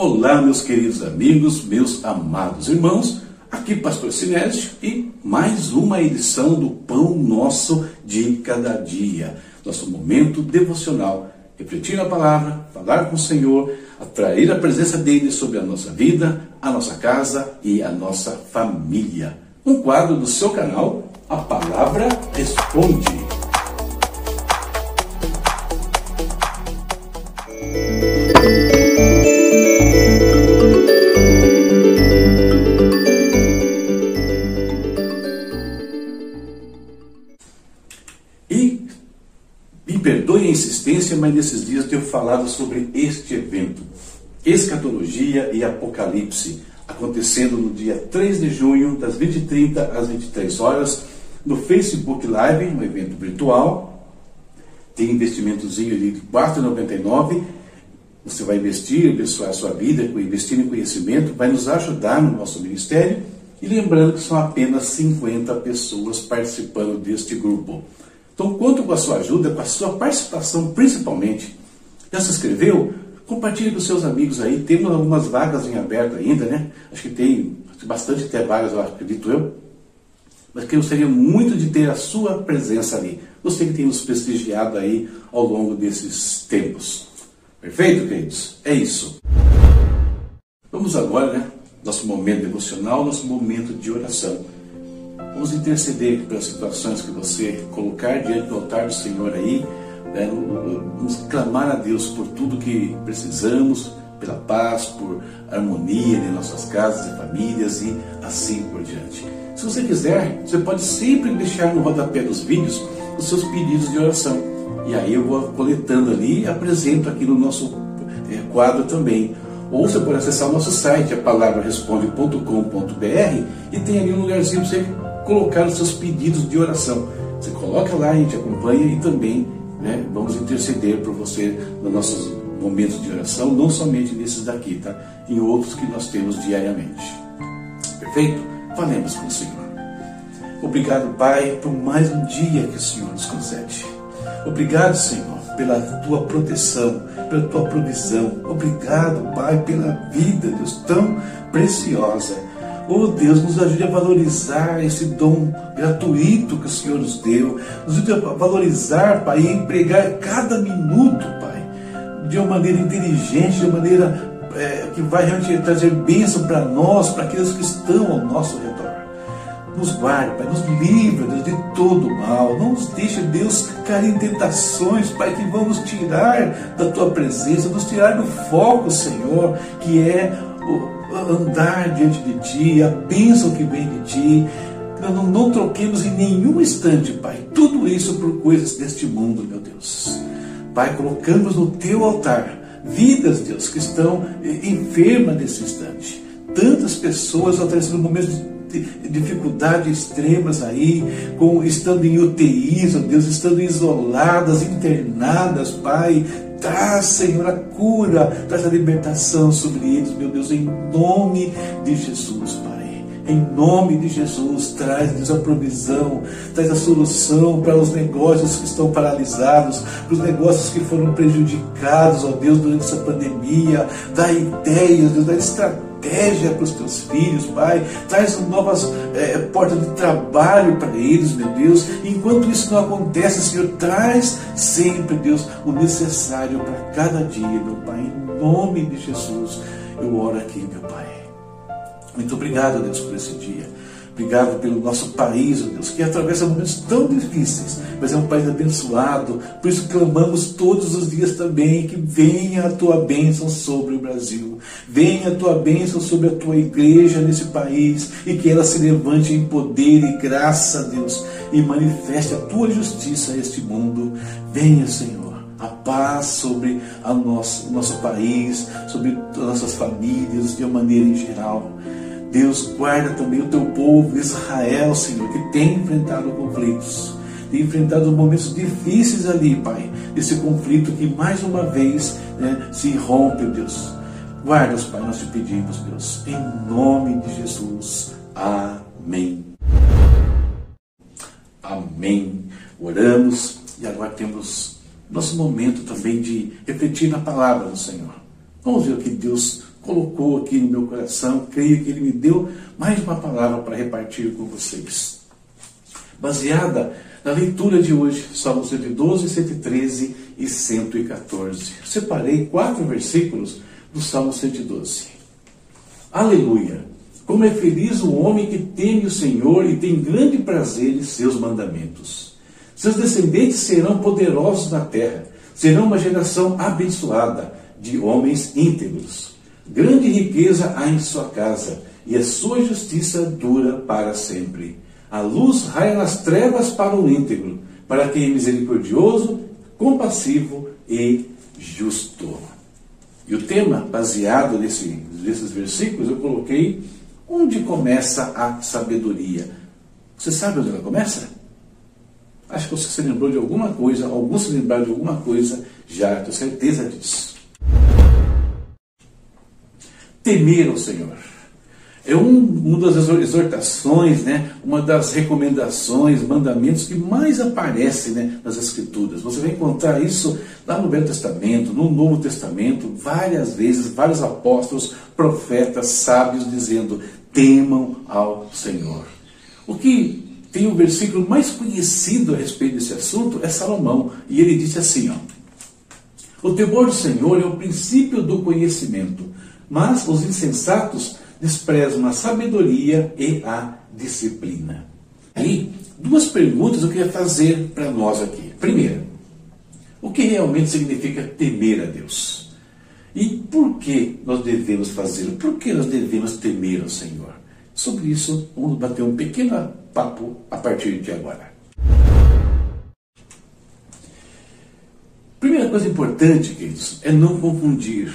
Olá, meus queridos amigos, meus amados irmãos, aqui Pastor Sinésio e mais uma edição do Pão Nosso de Cada Dia, nosso momento devocional, refletir a palavra, falar com o Senhor, atrair a presença dele sobre a nossa vida, a nossa casa e a nossa família. Um quadro do seu canal, A Palavra Responde. Insistência, mas nesses dias tenho falado sobre este evento, Escatologia e Apocalipse, acontecendo no dia 3 de junho, das 20h30 às 23 horas, no Facebook Live, um evento virtual. Tem investimentozinho ali de R$ 4,99. Você vai investir, abençoar a sua vida, investir em conhecimento, vai nos ajudar no nosso ministério. E lembrando que são apenas 50 pessoas participando deste grupo. Então, conto com a sua ajuda, com a sua participação principalmente. Já se inscreveu? Compartilhe com seus amigos aí. Temos algumas vagas em aberto ainda, né? Acho que tem bastante até vagas, eu acredito eu. Mas que eu gostaria muito de ter a sua presença ali. Você que tem nos prestigiado aí ao longo desses tempos. Perfeito, queridos? É isso. Vamos agora, né? Nosso momento devocional, nosso momento de oração. Vamos interceder pelas situações que você colocar diante do altar do Senhor aí. Né? Vamos clamar a Deus por tudo que precisamos, pela paz, por harmonia em nossas casas e famílias e assim por diante. Se você quiser, você pode sempre deixar no rodapé dos vídeos os seus pedidos de oração. E aí eu vou coletando ali e apresento aqui no nosso é, quadro também. Ou você pode acessar o nosso site, a palavraresponde.com.br e tem ali um lugarzinho para você colocar os seus pedidos de oração. Você coloca lá, a gente acompanha e também né, vamos interceder por você nos nossos momentos de oração, não somente nesses daqui, tá? Em outros que nós temos diariamente. Perfeito? Falemos com o Senhor. Obrigado, Pai, por mais um dia que o Senhor nos concede. Obrigado, Senhor, pela tua proteção, pela tua provisão. Obrigado, Pai, pela vida, Deus, tão preciosa Oh Deus, nos ajude a valorizar esse dom gratuito que o Senhor nos deu. Nos ajude a valorizar, Pai, e empregar cada minuto, Pai, de uma maneira inteligente, de uma maneira é, que vai realmente trazer bênção para nós, para aqueles que estão ao nosso redor. Nos guarde, Pai, nos livra, Deus, de todo mal. Não nos deixe, Deus, cair em tentações, Pai, que vão nos tirar da Tua presença, nos tirar do foco, Senhor, que é andar diante de Ti, a bênção que vem de Ti. Nós não, não troquemos em nenhum instante, Pai, tudo isso por coisas deste mundo, meu Deus. Pai, colocamos no Teu altar vidas, Deus, que estão enfermas nesse instante. Tantas pessoas atravessando momentos de dificuldades extremas aí, com, estando em UTIs, oh Deus, estando isoladas, internadas, Pai, Traz, Senhor, a cura, traz a libertação sobre eles, meu Deus, em nome de Jesus, Pai. Em nome de Jesus, traz-nos a provisão, traz a solução para os negócios que estão paralisados, para os negócios que foram prejudicados, ó Deus, durante essa pandemia. Dá ideias, Deus, dá estratégia estratégia para os teus filhos, Pai. Traz novas é, portas de trabalho para eles, meu Deus. Enquanto isso não acontece, Senhor, traz sempre, Deus, o necessário para cada dia, meu Pai. Em nome de Jesus, eu oro aqui, meu Pai. Muito obrigado, Deus, por esse dia. Obrigado pelo nosso país, oh Deus, que atravessa momentos tão difíceis, mas é um país abençoado. Por isso clamamos todos os dias também que venha a tua bênção sobre o Brasil. Venha a tua bênção sobre a tua igreja nesse país e que ela se levante em poder e graça, Deus, e manifeste a tua justiça a este mundo. Venha, Senhor a paz sobre a nosso, o nosso país, sobre as nossas famílias, de uma maneira em geral. Deus guarda também o teu povo, Israel, Senhor, que tem enfrentado conflitos, tem enfrentado momentos difíceis ali, Pai, esse conflito que mais uma vez né, se rompe, Deus. Guarda-os, Pai, nós te pedimos, Deus, em nome de Jesus. Amém. Amém. Oramos e agora temos nosso momento também de refletir na palavra do Senhor. Vamos ver o que Deus colocou aqui no meu coração. Creio que Ele me deu mais uma palavra para repartir com vocês. Baseada na leitura de hoje, Salmos 112, 113 e 114. Separei quatro versículos do Salmo 112. Aleluia! Como é feliz o homem que teme o Senhor e tem grande prazer em seus mandamentos. Seus descendentes serão poderosos na terra, serão uma geração abençoada de homens íntegros. Grande riqueza há em sua casa, e a sua justiça dura para sempre. A luz raia nas trevas para o íntegro, para quem é misericordioso, compassivo e justo. E o tema, baseado nesse, nesses versículos, eu coloquei onde começa a sabedoria. Você sabe onde ela começa? Acho que você se lembrou de alguma coisa, alguns se lembraram de alguma coisa, já tenho certeza disso. Temer o Senhor. É um, uma das exortações, né, uma das recomendações, mandamentos que mais aparece né, nas Escrituras. Você vai encontrar isso lá no Velho Testamento, no Novo Testamento, várias vezes, vários apóstolos, profetas, sábios dizendo: temam ao Senhor. O que tem o versículo mais conhecido a respeito desse assunto é Salomão, e ele disse assim: ó, O temor do Senhor é o princípio do conhecimento, mas os insensatos desprezam a sabedoria e a disciplina. Aí, duas perguntas eu queria fazer para nós aqui. Primeira, o que realmente significa temer a Deus? E por que nós devemos fazê-lo? Por que nós devemos temer ao Senhor? Sobre isso, vamos bater um pequeno papo a partir de agora. Primeira coisa importante, queridos, é não confundir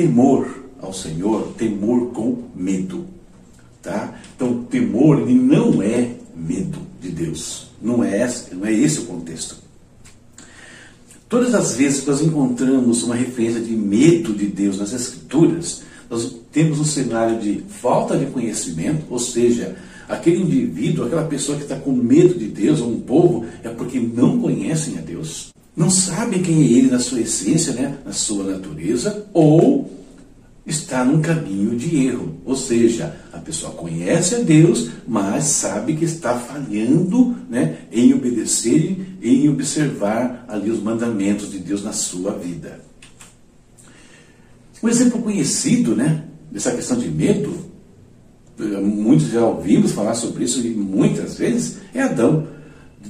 temor ao Senhor, temor com medo. Tá? Então, temor ele não é medo de Deus. Não é, não é esse o contexto. Todas as vezes que nós encontramos uma referência de medo de Deus nas Escrituras, nós temos um cenário de falta de conhecimento, ou seja, aquele indivíduo, aquela pessoa que está com medo de Deus, ou um povo, é porque não conhecem a Deus, não sabem quem é Ele na sua essência, né, na sua natureza, ou está num caminho de erro. Ou seja, a pessoa conhece a Deus, mas sabe que está falhando né, em obedecer, em observar ali os mandamentos de Deus na sua vida. Um exemplo conhecido né, dessa questão de medo, muitos já ouvimos falar sobre isso e muitas vezes, é Adão.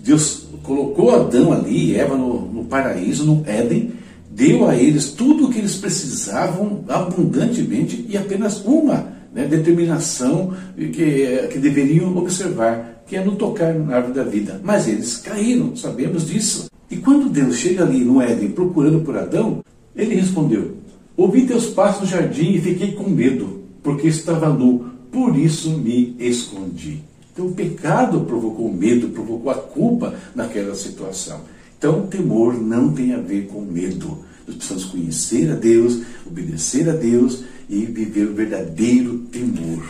Deus colocou Adão ali, Eva no, no paraíso, no Éden, deu a eles tudo o que eles precisavam abundantemente e apenas uma né, determinação que, que deveriam observar, que é não tocar na árvore da vida. Mas eles caíram, sabemos disso. E quando Deus chega ali no Éden procurando por Adão, ele respondeu: Ouvi teus passos no jardim e fiquei com medo, porque estava nu, por isso me escondi. Então o pecado provocou medo, provocou a culpa naquela situação. Então, temor não tem a ver com medo. Nós precisamos conhecer a Deus, obedecer a Deus e viver o verdadeiro temor.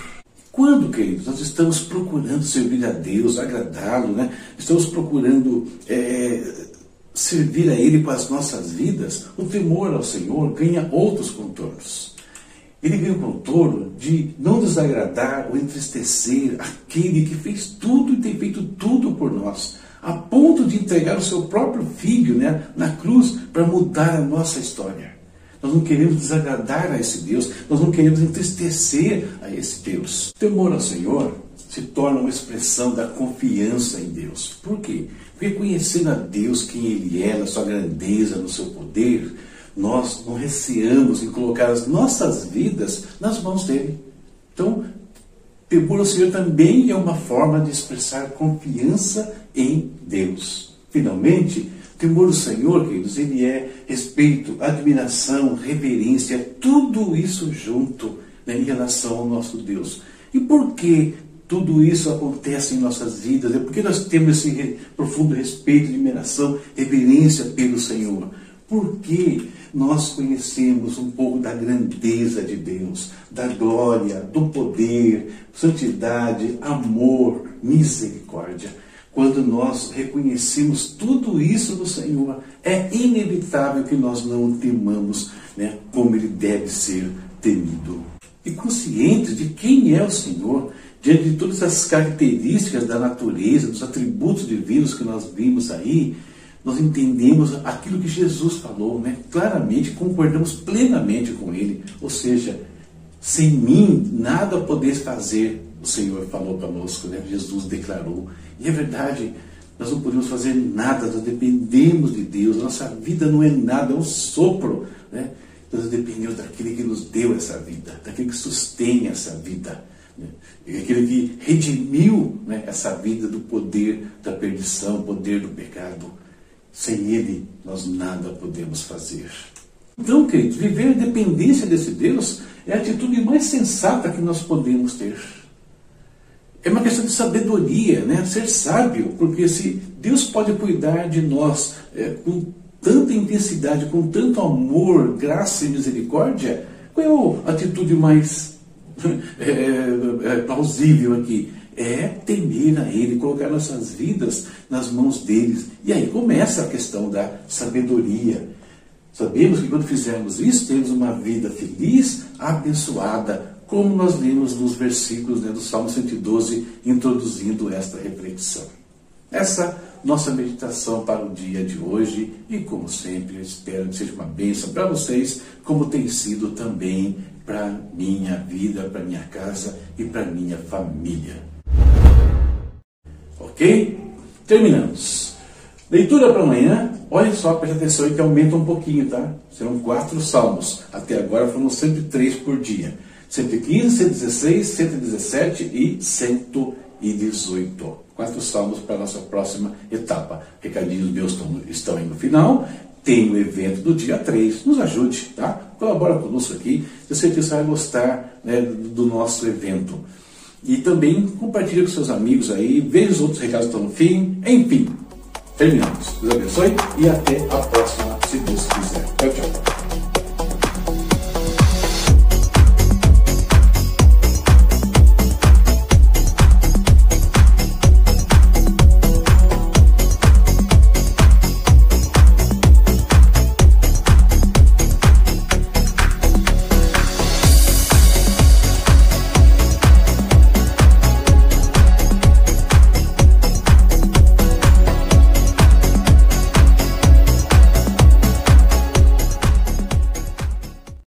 Quando, queridos, nós estamos procurando servir a Deus, agradá-lo, né? estamos procurando é, servir a Ele com as nossas vidas, o temor ao Senhor ganha outros contornos. Ele ganha o contorno de não desagradar ou entristecer aquele que fez tudo e tem feito tudo por nós a ponto de entregar o seu próprio filho né, na cruz para mudar a nossa história. Nós não queremos desagradar a esse Deus, nós não queremos entristecer a esse Deus. Temor ao Senhor se torna uma expressão da confiança em Deus. Por quê? Porque conhecendo a Deus, quem Ele é, na sua grandeza, no seu poder, nós não receamos em colocar as nossas vidas nas mãos dele. Então, Temor ao Senhor também é uma forma de expressar confiança em Deus. Finalmente, temor ao Senhor, queridos, ele é respeito, admiração, reverência, tudo isso junto né, em relação ao nosso Deus. E por que tudo isso acontece em nossas vidas? É porque nós temos esse profundo respeito, admiração, reverência pelo Senhor. Porque nós conhecemos um pouco da grandeza de Deus, da glória, do poder, santidade, amor, misericórdia. Quando nós reconhecemos tudo isso do Senhor, é inevitável que nós não o temamos né, como ele deve ser temido. E conscientes de quem é o Senhor, diante de todas as características da natureza, dos atributos divinos que nós vimos aí, nós entendemos aquilo que Jesus falou, né? claramente, concordamos plenamente com ele. Ou seja, sem mim nada podeis fazer, o Senhor falou conosco, né? Jesus declarou. E é verdade, nós não podemos fazer nada, nós dependemos de Deus, nossa vida não é nada, é um sopro. Né? Nós dependemos daquele que nos deu essa vida, daquele que sustém essa vida. Né? Aquele que redimiu né, essa vida do poder da perdição, poder do pecado. Sem Ele, nós nada podemos fazer. Então, queridos, viver a dependência desse Deus é a atitude mais sensata que nós podemos ter. É uma questão de sabedoria, né? ser sábio, porque se Deus pode cuidar de nós é, com tanta intensidade, com tanto amor, graça e misericórdia, qual é a atitude mais é, é, é, plausível aqui? É temer a Ele, colocar nossas vidas nas mãos deles. E aí começa a questão da sabedoria. Sabemos que quando fizermos isso, temos uma vida feliz, abençoada, como nós lemos nos versículos né, do Salmo 112, introduzindo esta reflexão. Essa nossa meditação para o dia de hoje e, como sempre, espero que seja uma bênção para vocês, como tem sido também para minha vida, para minha casa e para minha família. Ok? Terminamos. Leitura para amanhã. Olha só, preste atenção aí que aumenta um pouquinho, tá? Serão quatro salmos. Até agora foram 103 por dia. 115, 116, 117 e 118. Quatro salmos para a nossa próxima etapa. Recadinhos meus estão aí no final. Tem o evento do dia 3. Nos ajude, tá? Colabora conosco aqui. Eu sei que você vai gostar né, do nosso evento. E também compartilha com seus amigos aí. Veja os outros recados que estão no fim. Enfim, terminamos. Deus abençoe e até a próxima, se Deus quiser. Tchau, tchau.